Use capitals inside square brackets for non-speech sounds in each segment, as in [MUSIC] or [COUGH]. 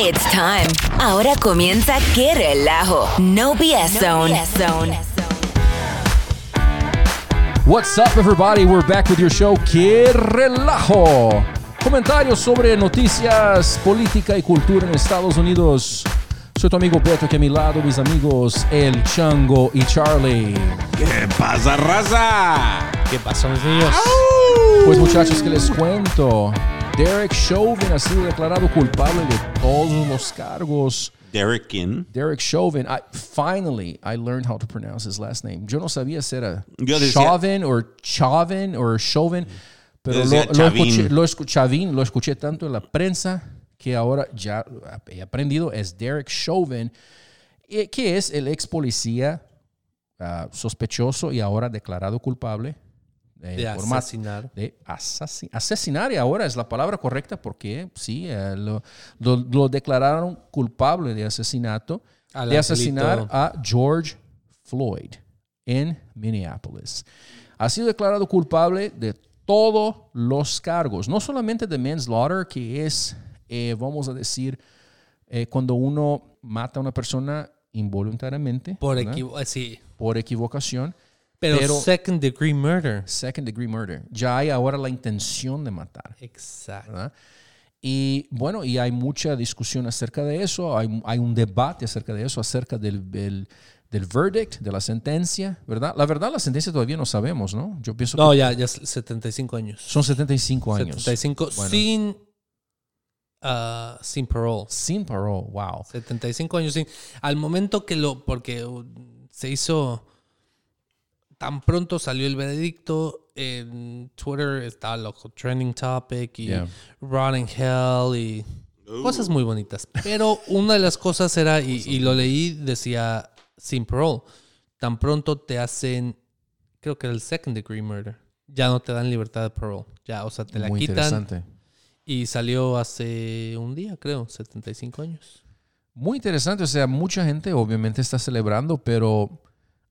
It's time. Ahora comienza Qué Relajo. No BS Zone. What's up, everybody? We're back with your show, Qué Relajo. Comentarios sobre noticias, política y cultura en Estados Unidos. Soy tu amigo Beto, aquí a mi lado, mis amigos El Chango y Charlie. ¿Qué pasa, raza? ¿Qué pasó, mis niños? Pues muchachos, que les cuento. Derek Chauvin ha sido declarado culpable de todos los cargos. Derek Kin. Derek Chauvin, I, finally, I learned how to pronounce his last name. Yo no sabía si era decía- Chauvin o Chauvin o Chauvin, pero lo, lo escuché, lo escuché tanto en la prensa que ahora ya he aprendido, es Derek Chauvin, eh, que es el ex policía ah, sospechoso y ahora declarado culpable eh, De por ma- asesinar. de asasi- asesinar y ahora es la palabra correcta porque sí, eh, lo, lo- lo declararon culpable de asesinato, Al de asesinar angelito. a George Floyd en Minneapolis. Ha sido declarado culpable de todos los cargos, no solamente de manslaughter, que es, eh, vamos a decir, eh, cuando uno mata a una persona involuntariamente Por, equivo- eh, sí. por equivocación, Pero, Pero- second degree murder. second degree murder. Ya hay ahora la intención de matar. Exacto. ¿verdad? Y bueno, y hay mucha discusión acerca de eso, hay, hay un debate acerca de eso, acerca del, del, del verdict, de la sentencia, ¿verdad? La verdad, la sentencia todavía no sabemos, ¿no? Yo pienso No, que ya, ya es 75 años. son 75 años. 75 Bueno. sin, ah, sin parole. Sin parole, wow. 75 años sin. Al momento que lo. Porque uh, se hizo. Tan pronto salió el veredicto. En Twitter estaba loco. Trending topic y Yeah. Rot in Hell y cosas muy bonitas. Pero una de las cosas era, y, y lo leí, decía sin parole. Tan pronto te hacen. Creo que era el second degree murder. Ya no te dan libertad de parole. Ya, o sea, te la Muy quitan. interesante. Y salió hace un día, creo, 75 años. Muy interesante, o sea, mucha gente obviamente está celebrando, pero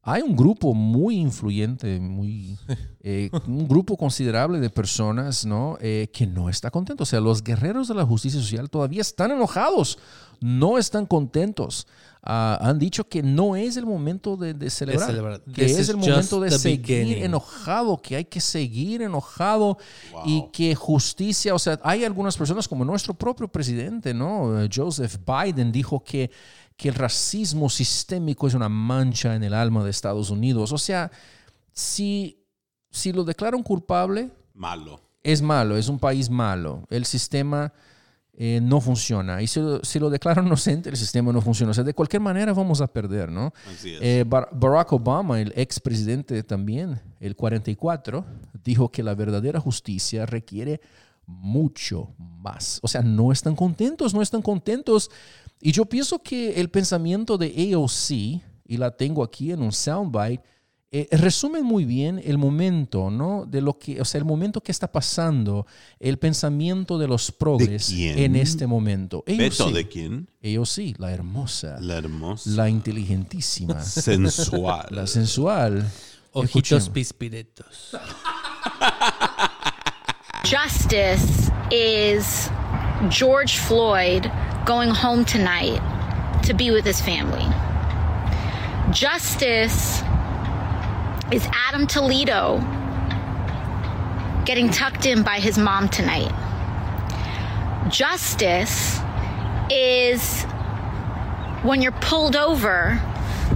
hay un grupo muy influyente, muy, [LAUGHS] eh, un grupo considerable de personas, ¿no? Eh, que no está contento. O sea, los guerreros de la justicia social todavía están enojados, no están contentos. Ah, han dicho que no es el momento de, de celebrar, celebrar. que This es el momento de seguir beginning. enojado, que hay que seguir enojado y que justicia, o sea, hay algunas personas como nuestro propio presidente, ¿no? Eh, Joseph Biden dijo que, que el racismo sistémico es una mancha en el alma de Estados Unidos. O sea, si, si lo declaran culpable, Malo. es malo, es un país malo. El sistema eh, no funciona. Y si lo, si lo declaran inocente, el sistema no funciona. O sea, de cualquier manera vamos a perder, ¿no? Así es. Eh, Bar- Barack Obama, el expresidente también, el 44, dijo que la verdadera justicia requiere mucho más. O sea, no están contentos, no están contentos. Y yo pienso que el pensamiento de AOC, y la tengo aquí en un soundbite, eh, resume muy bien el momento, ¿no? De lo que, o sea, el momento que está pasando, el pensamiento de los progres quién? en este momento. ¿Beto AOC, de quién? AOC, la hermosa, La hermosa. la inteligentísima. [LAUGHS] sensual. La sensual. Ojitos Escuchemos. pispiretos. [LAUGHS] Justice is George Floyd going home tonight to be with his family. Justice is Adam Toledo getting tucked in by his mom tonight. Justice is when you're pulled over,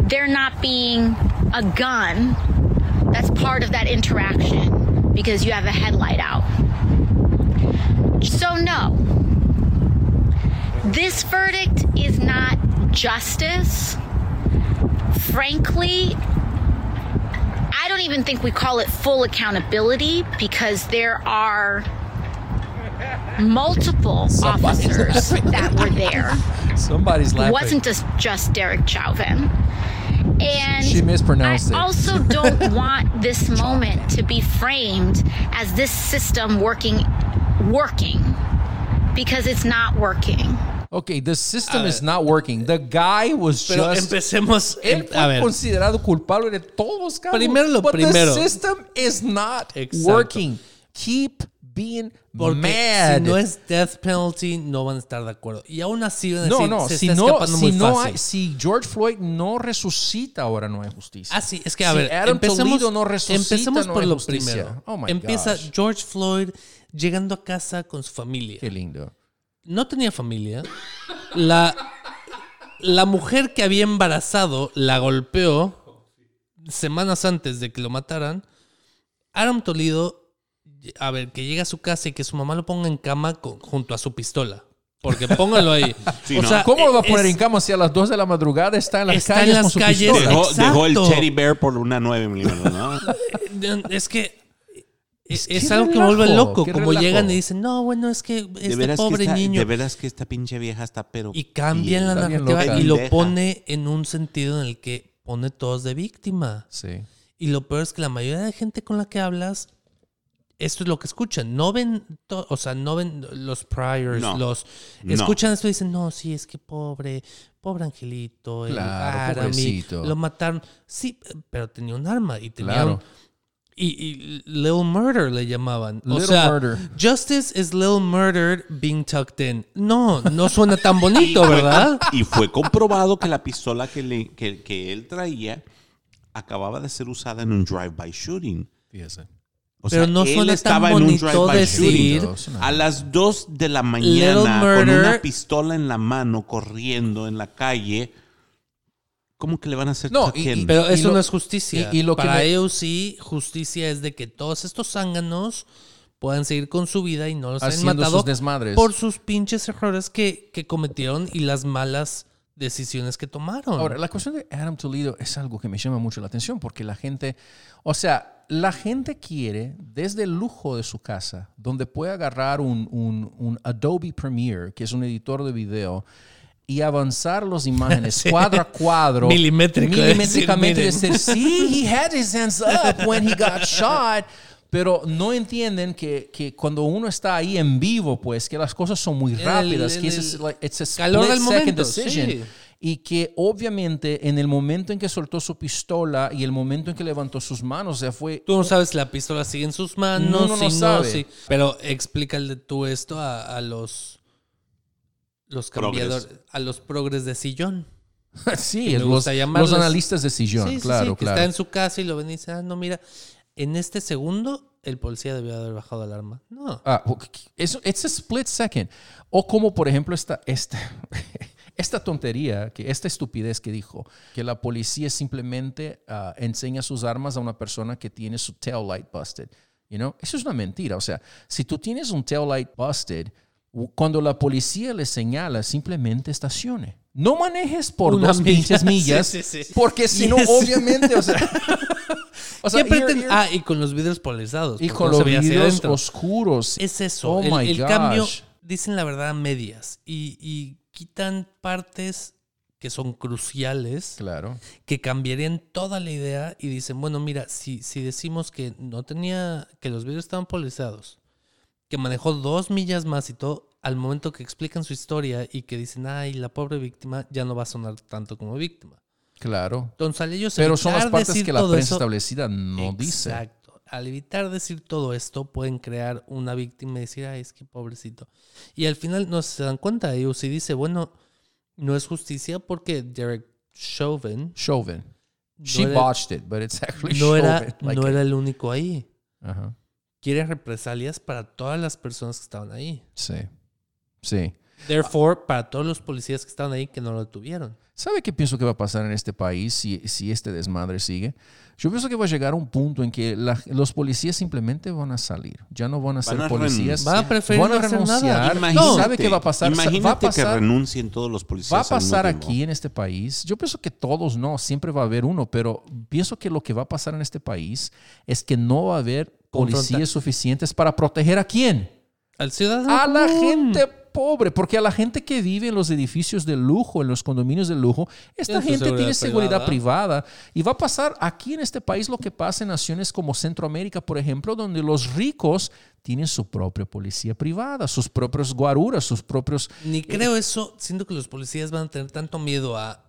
there not being a gun that's part of that interaction because you have a headlight out. So, no, this verdict is not justice. Frankly, I don't even think we call it full accountability because there are multiple officers that were there. [LAUGHS] Somebody's laughing. It wasn't just, just Derek Chauvin. And She mispronounced I it. also [LAUGHS] don't want this moment to be framed as this system working working because it's not working. Okay, the system A is ver. not working. The guy was Pero just. empecemos. Él fue a ver, considerado culpable de todos los cargos. Primero lo but primero. The system is not Exacto. working. Keep being Porque mad. si no es death penalty, no van a estar de acuerdo. Y aún así van a no, decir, no, se si está no, escapando si muy no fácil. hay- si George Floyd no resucita, ahora no hay justicia. Ah, sí, es que a Si ver, Adam empecemos, Toledo no resucita, empecemos no por hay lo justicia. primero. Oh my Empieza gosh. George Floyd llegando a casa con su familia. Qué lindo. No tenía familia. La, la mujer que había embarazado la golpeó semanas antes de que lo mataran. Adam Toledo, a ver, que llega a su casa y que su mamá lo ponga en cama con- junto a su pistola. Porque póngalo ahí. [LAUGHS] Sí, o ¿no? sea, ¿Cómo lo va a es- poner en cama si a las 2 de la madrugada está en las Está en calles las con su calles. pistola? Dejó, dejó el teddy bear por una 9 milímetros, ¿no? [LAUGHS] Es que es, Es es que algo que me vuelve loco. Como relajo. llegan y dicen, no, bueno, es que este que pobre esta, niño. de veras que esta pinche vieja está pero... Y cambian la narrativa loca. y lo pone en un sentido en el que pone todos de víctima. Sí. Y lo peor es que la mayoría de gente con la que hablas, esto es lo que escuchan. No ven, to- o sea, no ven los priors, No. los... No. Escuchan esto y dicen, no, sí, es que pobre, pobre angelito, el Claro, pobrecito. lo mataron. Sí, pero tenía un arma y tenía Claro. un- y, y Little Murder le llamaban. o Little sea, Murder. Justice is Little Murdered being tucked in. No, no suena tan bonito, [LAUGHS] ¿verdad? Y fue comprobado que la pistola que, le- que, que él traía acababa de ser usada en un drive-by shooting. Fíjese. O Pero no él suena tan estaba en un bonito drive-by decir- shooting. A las 2 de la mañana, con murder. una pistola en la mano, corriendo en la calle, ¿cómo que le van a hacer No, y- y- Pero eso lo- no es justicia. y- y lo que Para me- ellos sí, justicia es de que todos estos zánganos puedan seguir con su vida y no los hayan Haciendo matado sus desmadres. por sus pinches errores que, que cometieron y las malas decisiones que tomaron. Ahora, la cuestión de Adam Toledo es algo que me llama mucho la atención porque la gente, o sea, la gente quiere desde el lujo de su casa, donde puede agarrar un, un- un Adobe Premiere, que es un editor de video, y avanzar las imágenes [LAUGHS] cuadro a cuadro, milimétricamente, decir, sí, he had his hands up when he got [LAUGHS] shot. Pero no entienden que, que cuando uno está ahí en vivo, pues, que las cosas son muy el- rápidas, en que es el like, it's a calor del split momento, decision. sí. Y que obviamente en el momento en que soltó su pistola y el momento en que levantó sus manos, sea, fue... Tú no sabes si la pistola sigue en sus manos, Uno no si sabe. sí. Pero explícale tú esto a, a los los Progres. cambiadores, a los progres de sillón. [LAUGHS] sí, es los, analistas de sillón, Sí, claro, sí, que claro. está en su casa y lo ven y dice, ah, no, mira, en este segundo el policía debió haber bajado el arma. No. Ah, es it's a split second. O como, por ejemplo, esta, esta, [LAUGHS] esta tontería, que esta estupidez que dijo, que la policía simplemente ah, enseña sus armas a una persona que tiene su tail light busted. You know? Eso es una mentira. O sea, si tú tienes un tail light busted, cuando la policía le señala, simplemente estacione. No manejes por Una dos [LAUGHS] pinches millas, Sí, sí, sí. porque si no, Yes. obviamente, o sea... [LAUGHS] o sea, ¿Qué here- pretende- here- Ah, y con los vidrios polarizados. y con no los vidrios oscuros. Es eso. Oh el my el gosh. cambio, dicen la verdad medias y, y quitan partes que son cruciales, Claro. que cambiarían toda la idea y dicen, bueno, mira, si, si decimos que no tenía, que los vidrios estaban polarizados, que manejó dos millas más y todo, al momento que explican su historia y que dicen, ay, la pobre víctima ya no va a sonar tanto como víctima. Claro. Entonces, al ellos Pero son las partes que la prensa eso- establecida no dice. Exacto. Al evitar decir todo esto, pueden crear una víctima y decir, ay, es que pobrecito. Y al final no se dan cuenta. Y si dice, bueno, no es justicia porque Derek Chauvin Chauvin. no She era- botched it, but it's actually no era, Chauvin. Like no it. era el único ahí. Ajá. Quiere represalias para todas las personas que estaban ahí. Sí. Sí. Therefore, para todos los policías que estaban ahí que no lo tuvieron. ¿Sabe qué pienso que va a pasar en este país si, si este desmadre sigue? Yo pienso que va a llegar un punto en que la- los policías simplemente van a salir. Ya no van a ser a policías. Van a preferir Van a no hacer nada. renunciar. Imagínate, ¿Y sabe qué va a pasar? Imagínate Va a pasar- que renuncien todos los policías. Va a pasar aquí en este país. Yo pienso que todos no, siempre va a haber uno, pero pienso que lo que va a pasar en este país es que no va a haber policías suficientes para proteger a quién? Al ciudadano. A la gente pobre, porque a la gente que vive en los edificios de lujo, en los condominios de lujo, esta gente tiene seguridad privada. Y va a pasar aquí en este país lo que pasa en naciones como Centroamérica, por ejemplo, donde los ricos tienen su propia policía privada, sus propios guaruras, sus propios... Ni creo eso. Siento que los policías van a tener tanto miedo a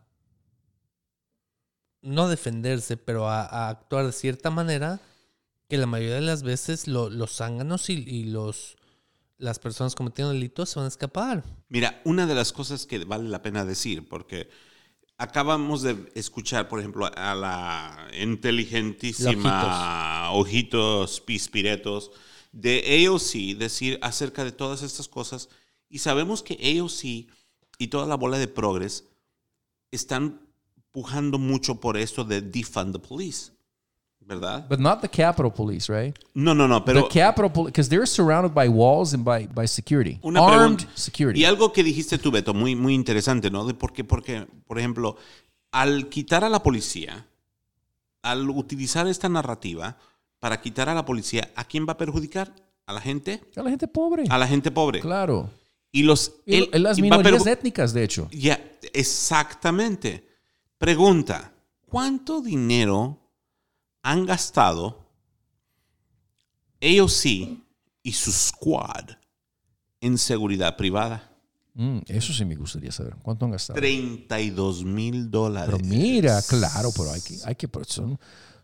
no defenderse, pero a, a actuar de cierta manera que la mayoría de las veces lo- los zánganos y, y los las personas cometiendo delitos se van a escapar. Mira, una de las cosas que vale la pena decir, porque acabamos de escuchar, por ejemplo, a la inteligentísima Ojitos Pispiretos de AOC decir acerca de todas estas cosas, y sabemos que AOC y toda la bola de progres están pujando mucho por esto de defund the police, ¿verdad? But not the Capitol Police, right? No, no, no, pero the Capitol Police, because they're surrounded by walls and by, by security. Una Armed security. Y algo que dijiste tú, Beto, muy, muy interesante, ¿no? De por qué, porque, por ejemplo, al quitar a la policía, al utilizar esta narrativa para quitar a la policía, ¿a quién va a perjudicar? ¿A la gente? A la gente pobre. A la gente pobre. Claro. Y los... Y las y a minorías étnicas, de hecho. Ya, exactamente. Pregunta, ¿cuánto dinero han gastado AOC y su squad en seguridad privada? Mm, eso sí me gustaría saber. ¿Cuánto han gastado? 32 mil dólares. Pero mira, claro, pero hay que, hay que pero son,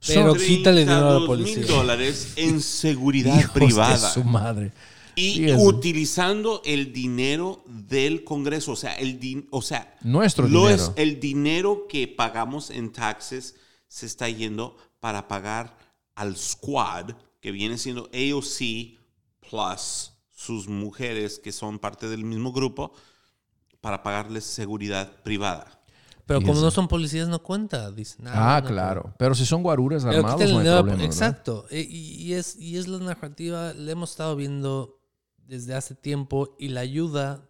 Pero son quítale dinero a la 32 mil policía. dólares en [LAUGHS] seguridad hijos de privada. su madre. Y Fíjese. utilizando el dinero del Congreso, o sea, el din- o sea, Nuestro lo dinero. es el dinero que pagamos en taxes se está yendo para pagar al squad que viene siendo AOC plus sus mujeres que son parte del mismo grupo para pagarles seguridad privada. Pero como no son policías, no cuenta. Dicen, Ah, no, claro. Pero si son guaruras armados, no hay. Exacto. E- Y, y es, y es la narrativa, la hemos estado viendo desde hace tiempo y la ayuda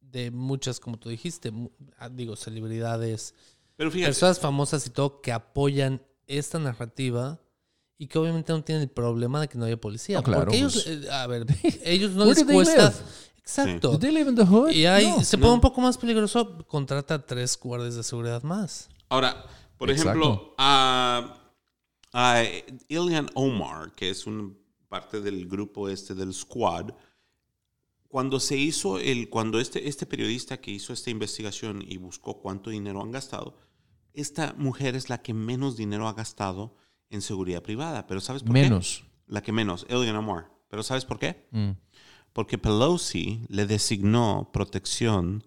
de muchas, como tú dijiste, ah, digo, celebridades, Pero fíjate, personas famosas y todo que apoyan esta narrativa y que obviamente no tienen el problema de que no haya policía. No, claro, porque ellos, pues. eh, a ver, [LAUGHS] ellos no les cuesta. Exacto. Do they live in the hood? Y ahí No. se pone un poco más peligroso, contrata a tres guardias de seguridad más. Ahora, por Exacto. ejemplo, a, a Ilian Omar, que es un parte del grupo este del squad, cuando se hizo el, cuando este, este periodista que hizo esta investigación y buscó cuánto dinero han gastado, esta mujer es la que menos dinero ha gastado en seguridad privada. Pero ¿sabes por Menos. qué? La que menos, Ilian Omar. Pero ¿sabes por qué? Mm. Porque Pelosi le designó protección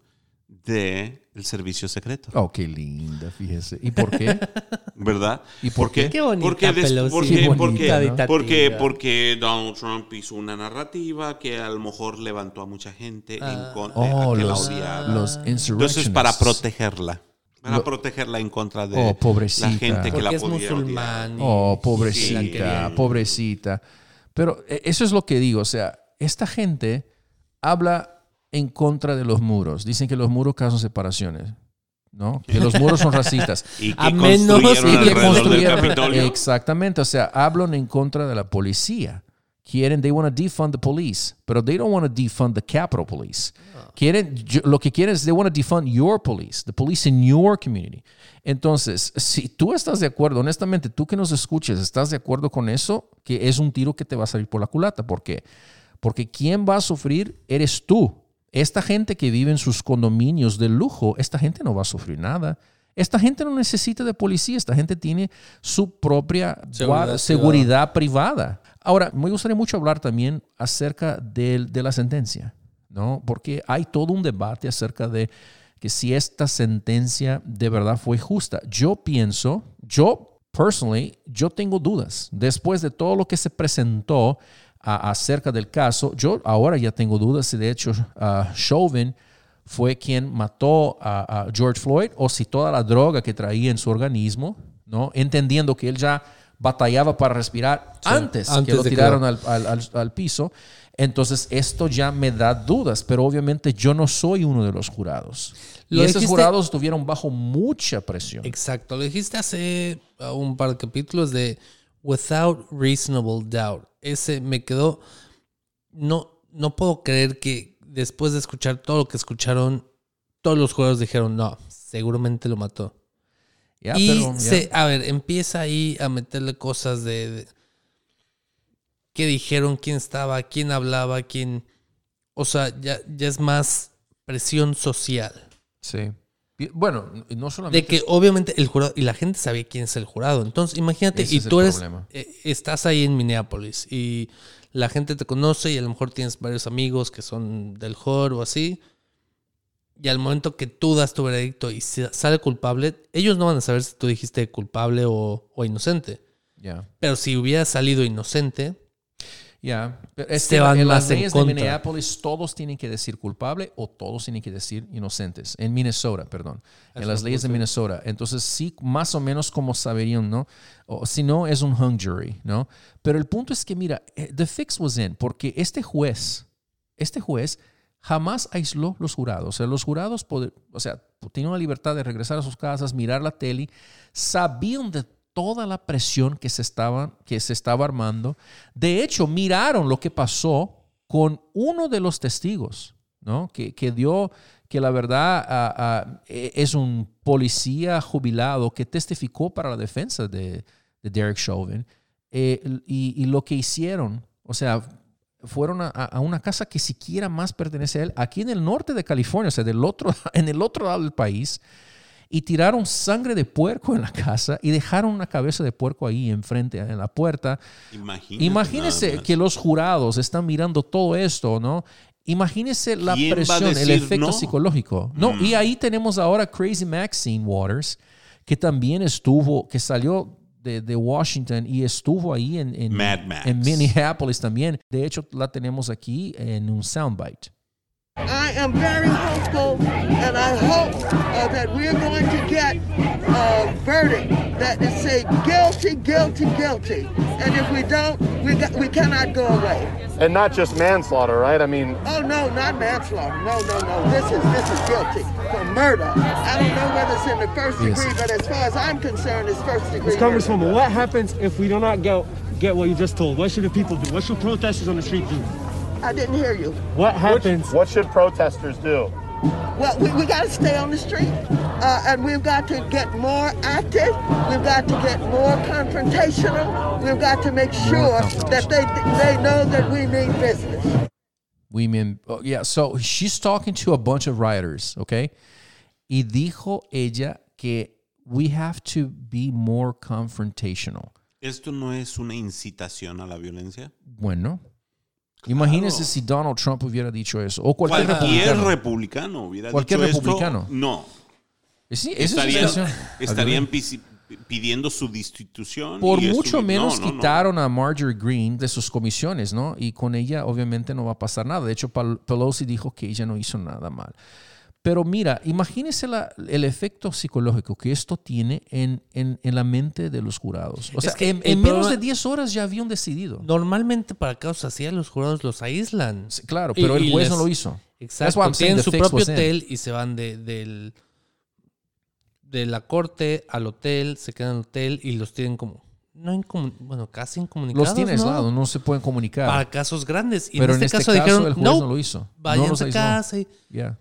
del servicio secreto. Oh, qué linda, fíjese. ¿Y por qué? [LAUGHS] ¿Verdad? ¿Y por qué? Qué bonita Porque, des- Pelosi. porque, Qué bonita, porque, ¿no? porque, porque Donald Trump hizo una narrativa que a lo mejor levantó a mucha gente Ah. en contra Oh, que la los, odiaba. los Entonces, insurrectionists. para protegerla. Para Lo- protegerla en contra de Oh, pobrecita. la gente que Porque la es podía musulmán. y- Oh, pobrecita, pobrecita. Pero eh, eso es lo que digo. O sea, esta gente habla en contra de los muros. Dicen que los muros causan separaciones. ¿No? Que los muros son racistas. [LAUGHS] Y que A menos- construyeron Y que construyeron-. Exactamente. O sea, hablan en contra de la policía. Quieren, they want to defund the police, pero they don't want to defund the Capitol Police. Quieren, lo que quieren es, they want to defund your police, the police in your community. Entonces, si tú estás de acuerdo, honestamente, tú que nos escuches, estás de acuerdo con eso, que es un tiro que te va a salir por la culata. ¿Por qué? Porque quien va a sufrir eres tú. Esta gente que vive en sus condominios de lujo, esta gente no va a sufrir nada. Esta gente no necesita de policía, esta gente tiene su propia seguridad privada. Ahora, me gustaría mucho hablar también acerca del- de, la sentencia, ¿no? Porque hay todo un debate acerca de que si esta sentencia de verdad fue justa. Yo pienso, yo personally, yo tengo dudas. Después de todo lo que se presentó a- acerca del caso, yo ahora ya tengo dudas si de hecho ah, Chauvin fue quien mató a, a George Floyd o si toda la droga que traía en su organismo, ¿no? entendiendo que él ya batallaba para respirar antes, que lo tiraron al, al- al- al piso. Entonces esto ya me da dudas, pero obviamente yo no soy uno de los jurados. Lo y esos jurados estuvieron bajo mucha presión. Exacto, lo dijiste hace uh, un par de capítulos de Without Reasonable Doubt. Ese me quedó. No, no puedo creer que después de escuchar todo lo que escucharon, todos los jugadores dijeron, no, seguramente lo mató. Ya, y pero ya. se, a ver, empieza ahí a meterle cosas de, de qué dijeron, quién estaba, quién hablaba, quién. O sea, ya, ya es más presión social. Sí. Bueno, no solamente... De que obviamente el jurado, y la gente sabía quién es el jurado. Entonces, imagínate, Ese y tú eres, eh, estás ahí en Minneapolis y la gente te conoce y a lo mejor tienes varios amigos que son del JOR o así. Y al momento que tú das tu veredicto y sale culpable, ellos no van a saber si tú dijiste culpable o, o inocente. Ya. Pero si hubiera salido inocente, Ya, es Se que van en más las en leyes de contra. Minneapolis todos tienen que decir culpable o todos tienen que decir inocentes. En Minnesota, perdón. En Eso las leyes de Minnesota. Entonces sí, más o menos como saberían, ¿no? O si no, es un hung jury, ¿no? Pero el punto es que, mira, eh, the fix was in, porque este juez, este juez jamás aisló los jurados. O sea, los jurados, pod- o sea, tenían la libertad de regresar a sus casas, mirar la tele, sabían de toda la presión que se estaba, que se estaba armando. De hecho, miraron lo que pasó con uno de los testigos, ¿no? Que, que dio, que la verdad e- es un policía jubilado que testificó para la defensa de, de Derek Chauvin. Eh, y lo que hicieron, o sea, fueron a, a una casa que siquiera más pertenece a él, aquí en el norte de California, o sea, del otro, [LAUGHS] en el otro lado del país, y tiraron sangre de puerco en la casa y dejaron una cabeza de puerco ahí enfrente, en la puerta. Imagínate más. que los jurados están mirando todo esto, ¿no? Imagínese la ¿Quién va a presión, el efecto no? psicológico. No, y ahí tenemos ahora Crazy Maxine Waters, que también estuvo, que salió de, de Washington y estuvo ahí en, en, Mad Max. en Minneapolis también. De hecho, la tenemos aquí en un soundbite. I am very hopeful, and I hope uh, that we're going to get a verdict that is say guilty, guilty, guilty. And if we don't, we got, we cannot go away. And not just manslaughter, right? I mean, Oh no, not manslaughter. No, no, no. This is this is guilty for murder. I don't know whether it's in the first Yes. degree, but as far as I'm concerned, it's first degree. Ms. murder. Congresswoman, what happens if we do not get, get what you just told? What should the people do? What should protesters on the street do? I didn't hear you. What happens? what should protesters do? Well, we, we got to stay on the street, uh, and we've got to get more active. We've got to get more confrontational. We've got to make sure that they they know that we mean business. Women, oh, yeah, so she's talking to a bunch of rioters, okay? Y dijo ella que we have to be more confrontational. ¿Esto no es una incitación a la violencia? Bueno, imagínese si Donald Trump hubiera dicho eso, o cualquier, Cualquier republicano. republicano hubiera Cualquier dicho republicano. esto. No. Sí, esa Estarían, estarían pidiendo su destitución. Por y mucho menos no, no, no. quitaron a Marjorie Green de sus comisiones, ¿no? Y con ella obviamente no va a pasar nada. De hecho, Pelosi dijo que ella no hizo nada mal. Pero mira, imagínese la- el efecto psicológico que esto tiene en, en- en la mente de los jurados. O sea, que en, menos de 10 horas ya habían decidido. normalmente para causas así los jurados los aíslan. Sí, Claro, pero y el juez les- no lo hizo. Exacto. I'm saying Tienen su propio hotel y se van de, del, de la corte al hotel, se quedan en el hotel y los tienen como, no incomun- bueno, casi incomunicados. Los tiene ¿no? aislados, no se pueden comunicar. Para casos grandes. Y pero en este, caso, dijeron, el juez no, no, lo hizo. no váyanse los a casa. y- Yeah.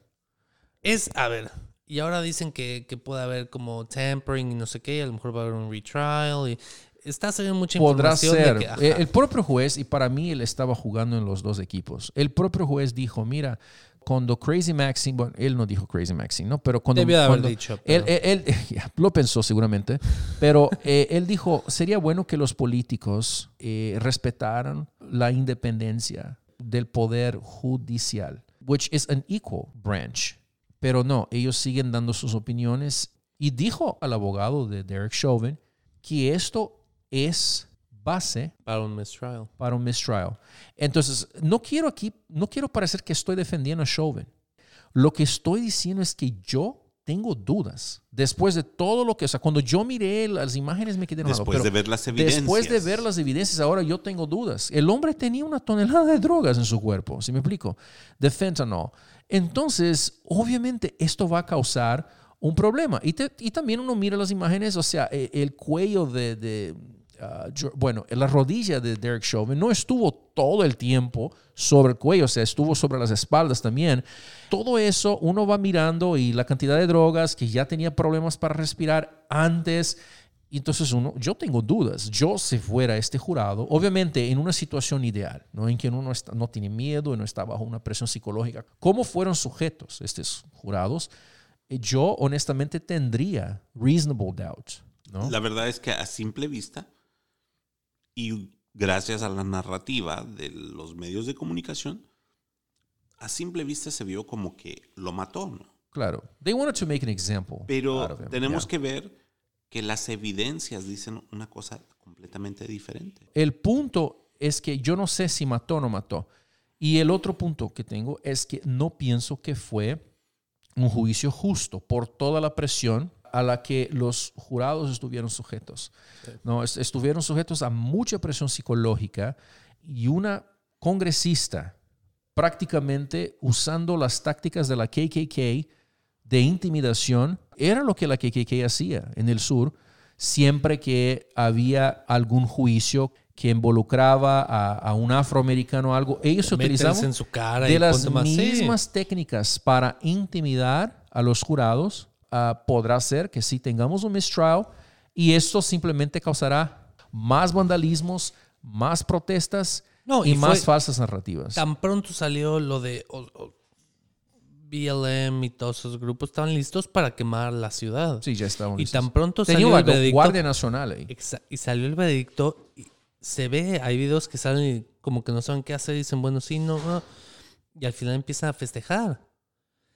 Es, a ver, y ahora dicen que, que puede haber como tampering y no sé qué, a lo mejor va a haber un retrial y está saliendo mucha Podrá información ser. de que, ajá, Eh, el propio juez, y para mí él estaba jugando en los dos equipos. El propio juez dijo, mira, cuando Crazy Maxine, bueno, él no dijo Crazy Maxine, ¿no? Pero cuando... De haber cuando- dicho, Él, pero- él- [LAUGHS] lo pensó seguramente, pero eh, él dijo, sería bueno que los políticos eh, respetaran la independencia del poder judicial, which is an equal branch. Pero no, ellos siguen dando sus opiniones y dijo al abogado de Derek Chauvin que esto es base para un mistrial. para un mistrial. Entonces, no quiero aquí, no quiero parecer que estoy defendiendo a Chauvin. Lo que estoy diciendo es que yo tengo dudas. Después de todo lo que, o sea, cuando yo miré las imágenes me quedé Después de ver las evidencias. Después de ver las evidencias, ahora yo tengo dudas. El hombre tenía una tonelada de drogas en su cuerpo, ¿sí me explico? De fentanyl. Entonces, obviamente, esto va a causar un problema. Y, te- y también uno mira las imágenes, o sea, e- el, cuello de, de, ah, bueno, la rodilla de Derek Chauvin no estuvo todo el tiempo sobre el cuello, o sea, estuvo sobre las espaldas también. Todo eso uno va mirando y la cantidad de drogas que ya tenía problemas para respirar antes. Y entonces uno, yo tengo dudas. Yo si fuera este jurado, obviamente en una situación ideal, ¿no? en que uno no, está- no tiene miedo no está bajo una presión psicológica, ¿cómo fueron sujetos estos jurados? eh, yo honestamente tendría reasonable doubt. ¿no? La verdad es que a simple vista y gracias a la narrativa de los medios de comunicación, a simple vista se vio como que lo mató, ¿no? Claro. They wanted to make an example. Pero tenemos yeah. que ver que las evidencias dicen una cosa completamente diferente. El punto es que yo no sé si mató o no mató. Y el otro punto que tengo es que no pienso que fue un juicio justo por toda la presión a la que los jurados estuvieron sujetos. No, Es- estuvieron sujetos a mucha presión psicológica y una congresista prácticamente usando las tácticas de la KKK de intimidación era lo que la KKK hacía en el sur siempre que había algún juicio que involucraba a, a un afroamericano o algo, ellos utilizaban en su cara y de las sí. mismas técnicas para intimidar a los jurados. Ah, podrá ser que sí tengamos un mistrial y esto simplemente causará más vandalismos, más protestas No, y, y más fue falsas narrativas. Tan pronto salió lo de o- o- BLM y todos esos grupos estaban listos para quemar la ciudad. Sí, ya estaban Y listos. tan pronto Tenía salió la el veredicto. Guardia Nacional ahí. Y salió el veredicto. y se ve, hay videos que salen y como que no saben qué hacer. Dicen, bueno, sí, no, no. Y al final empiezan a festejar.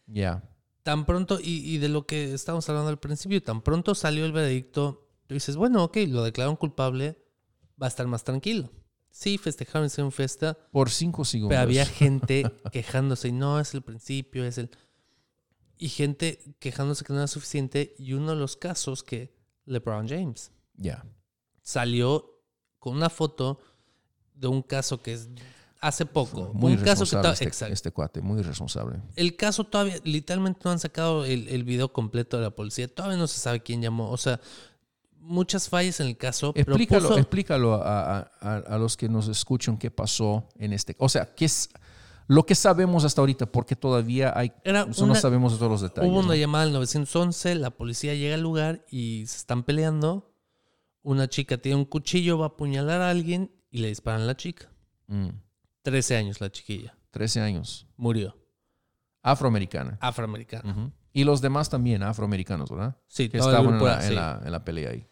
Ya. Tan pronto, y, y de lo que estábamos hablando al principio, tan pronto salió el veredicto, tú dices, bueno, ok, lo declararon culpable, va a estar más tranquilo. Sí, festejaron, hicieron fiesta, Por cinco segundos. pero había [LAUGHS] gente quejándose, y no, es el principio, es el... Y gente quejándose que no era suficiente, y uno de los casos que LeBron James Ya. salió con una foto de un caso que es hace poco. Muy un caso que este, exacto. este cuate, muy irresponsable. El caso todavía, literalmente no han sacado el, el video completo de la policía. Todavía no se sabe quién llamó. O sea, muchas fallas en el caso. Explícalo, puso- explícalo a, a- a- a los que nos escuchan qué pasó en este. O sea, qué es lo que sabemos hasta ahorita, porque todavía hay. Era eso no una- sabemos todos los detalles. Hubo una ¿no? llamada al 911, la policía llega al lugar y se están peleando. Una chica tiene un cuchillo, va a apuñalar a alguien y le disparan a la chica. Mm, 13 años la chiquilla. 13 años. Murió. Afroamericana. Afroamericana. Y los demás también afroamericanos, ¿verdad? Sí, que estaban en la, en la- en la pelea ahí.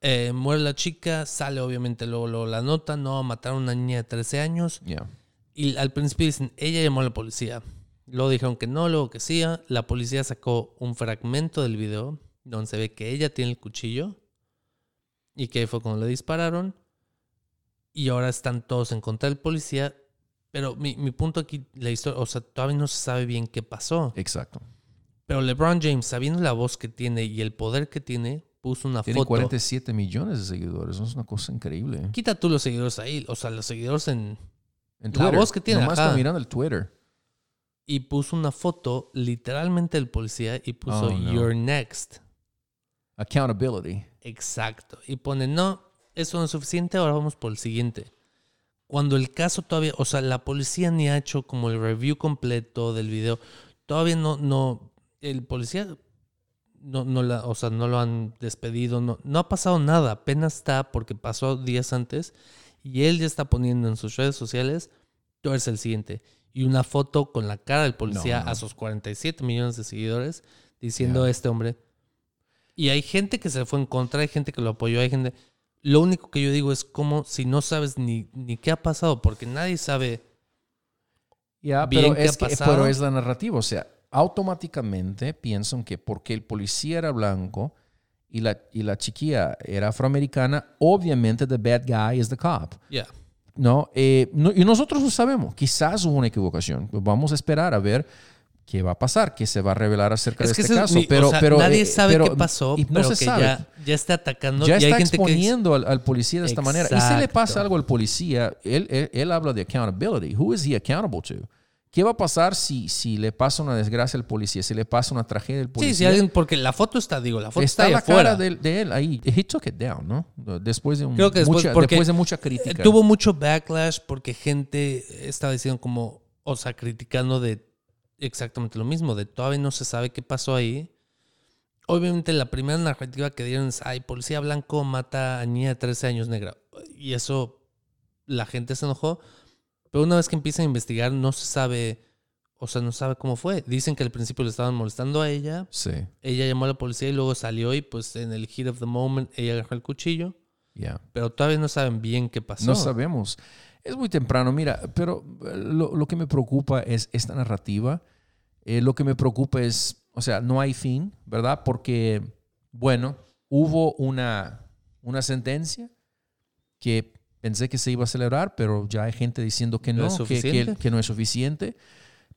Eh, muere la chica, sale obviamente luego, luego la nota, no, mataron a una niña de 13 años. Ya. Y al principio dicen, ella llamó a la policía. Luego dijeron que no, luego que sí. La policía sacó un fragmento del video donde se ve que ella tiene el cuchillo y que ahí fue cuando le dispararon. Y ahora están todos en contra del policía. Pero mi, mi punto aquí, la historia, o sea, todavía no se sabe bien qué pasó. Exacto. Pero LeBron James, sabiendo la voz que tiene y el poder que tiene, puso una Tiene foto. 47 millones de seguidores. Es una cosa increíble. Quita tú los seguidores ahí, o sea, los seguidores en... En La Twitter. voz que tiene, Nomás con mirando el Twitter. Y puso una foto literalmente del policía y puso Oh, no. You're next. Accountability. Exacto. Y pone, no, eso no es suficiente, ahora vamos por el siguiente. Cuando el caso todavía, o sea, la policía ni ha hecho como el review completo del video. Todavía no, no, el policía no, no la, o sea, no lo han despedido, no, no ha pasado nada, apenas está porque pasó días antes y él ya está poniendo en sus redes sociales, tú eres el siguiente. Y una foto con la cara del policía No, no. a sus 47 millones de seguidores diciendo a este hombre. Y hay gente que se fue en contra, hay gente que lo apoyó, hay gente... Lo único que yo digo es como si no sabes ni, ni qué ha pasado, porque nadie sabe Ya, bien pero qué es, ha que, pasado. pero es la narrativa. O sea, automáticamente piensan que porque el policía era blanco y la, y la chiquilla era afroamericana, obviamente the bad guy is the cop. Ya. ¿no? Eh, no- y nosotros lo sabemos. Quizás hubo una equivocación. Pues vamos a esperar a ver qué va a pasar, qué se va a revelar acerca Es de que este es caso. mi- pero, o sea, pero, nadie eh, sabe pero- qué pasó, y no pero se que sabe. ya, ya está atacando. ya y hay está gente que dice- exponiendo al, al policía de esta manera. Y si le pasa Exacto. algo al policía, él, él, él habla de accountability. Who is he accountable to? ¿Qué va a pasar si, si le pasa una desgracia al policía? Si le pasa una tragedia al policía. Sí, si alguien, porque la foto está, digo, la foto está, está la afuera. cara de, de él ahí. He took it down, ¿no? Después de, un- Creo que después, mucha, después de mucha crítica. Tuvo mucho backlash porque gente estaba diciendo como, o sea, criticando de exactamente lo mismo, de todavía no se sabe qué pasó ahí. Obviamente la primera narrativa que dieron es, ay, policía blanco mata a niña de 13 años negra. Y eso, la gente se enojó. Pero una vez que empiezan a investigar, no se sabe o sea, no sabe cómo fue. Dicen que al principio le estaban molestando a ella. Sí, Ella llamó a la policía y luego salió y pues en el heat of the moment ella agarró el cuchillo. ya. Pero todavía no saben bien qué pasó. No sabemos. Es muy temprano, mira, pero eh, lo, lo que me preocupa es esta narrativa. Eh, lo que me preocupa es, o sea, no hay fin, ¿verdad? Porque, bueno, hubo una, una sentencia que pensé que se iba a celebrar, pero ya hay gente diciendo que ¿No no, es que- que, suficiente? que no es suficiente.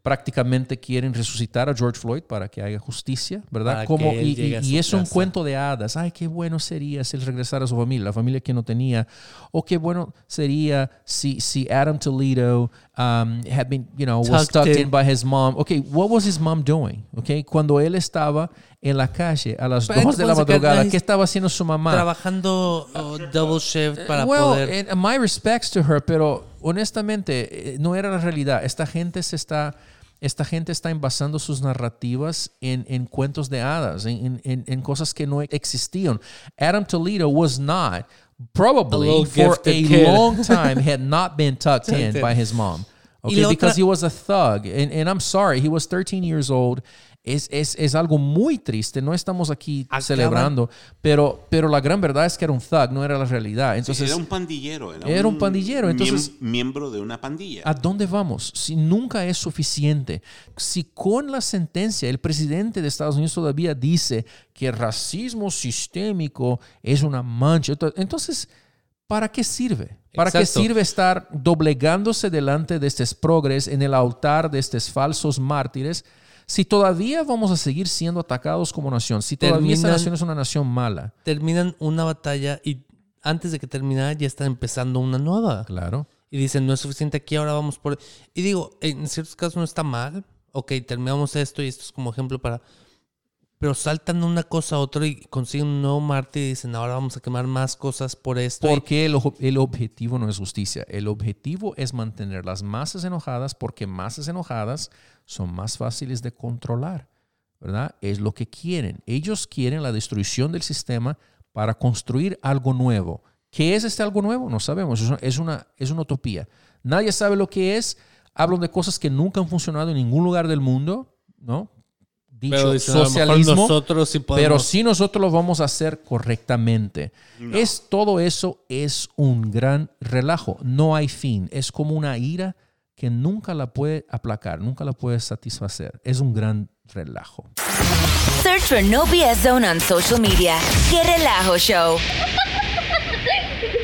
Prácticamente quieren resucitar a George Floyd para que haya justicia, ¿verdad? Como, y, es un casa. cuento de hadas. Ay, qué bueno sería si él regresara a su familia, la familia que no tenía. O qué bueno sería si, si Adam Toledo um, had been, you know, was Tucked in by his mom. Okay, what was his mom doing? Okay, cuando él estaba en la calle a las Pero dos de la madrugada, ¿qué estaba haciendo su mamá? Trabajando oh, double shift para well, poder... and my respects to her, pero honestamente eh, no era la realidad. Esta gente se está, esta gente está envasando sus narrativas en, en cuentos de hadas, en, en- en- cosas que no existían. Adam Toledo was not probably A for a kid. long time had not been tucked in [LAUGHS] Tucked in. by his mom. Okay, because he was a thug. And, and I'm sorry, he was 13 years old. Es, es, es algo muy triste. No estamos aquí Acaban- celebrando, pero, pero la gran verdad es que era un thug, no era la realidad. Entonces, era un pandillero. Era, Era un pandillero, miem- entonces- miembro de una pandilla. ¿A dónde vamos? Si nunca es suficiente. Si con la sentencia el presidente de Estados Unidos todavía dice que el racismo sistémico es una mancha, ento- entonces, ¿para qué sirve? ¿Para qué sirve estar doblegándose delante de estos progres en el altar de estos falsos mártires? Si todavía vamos a seguir siendo atacados como nación, si todavía esta Terminan- nación es una nación mala. Terminan una batalla y antes de que terminara ya están empezando una nueva. Claro. Y dicen, no es suficiente aquí, ahora vamos por... Y digo, en ciertos casos no está mal. Ok, terminamos esto y esto es como ejemplo para... Pero saltan de una cosa a otra y consiguen un nuevo mártir y dicen, ahora vamos a quemar más cosas por esto. Porque el, el objetivo no es justicia. El objetivo es mantener las masas enojadas porque masas enojadas son más fáciles de controlar, ¿verdad? Es lo que quieren. Ellos quieren la destrucción del sistema para construir algo nuevo. ¿Qué es este algo nuevo? No sabemos. Es una, es una utopía. Nadie sabe lo que es. Hablan de cosas que nunca han funcionado en ningún lugar del mundo, ¿no? Dicho Pero dicen, socialismo. nosotros sí podemos. Pero si nosotros lo vamos a hacer correctamente. Es todo eso es un gran relajo. No hay fin. Es como una ira que nunca la puede aplacar, nunca la puede satisfacer. Es un gran relajo. Search for No BS Zone on social media. Qué relajo show. [LAUGHS]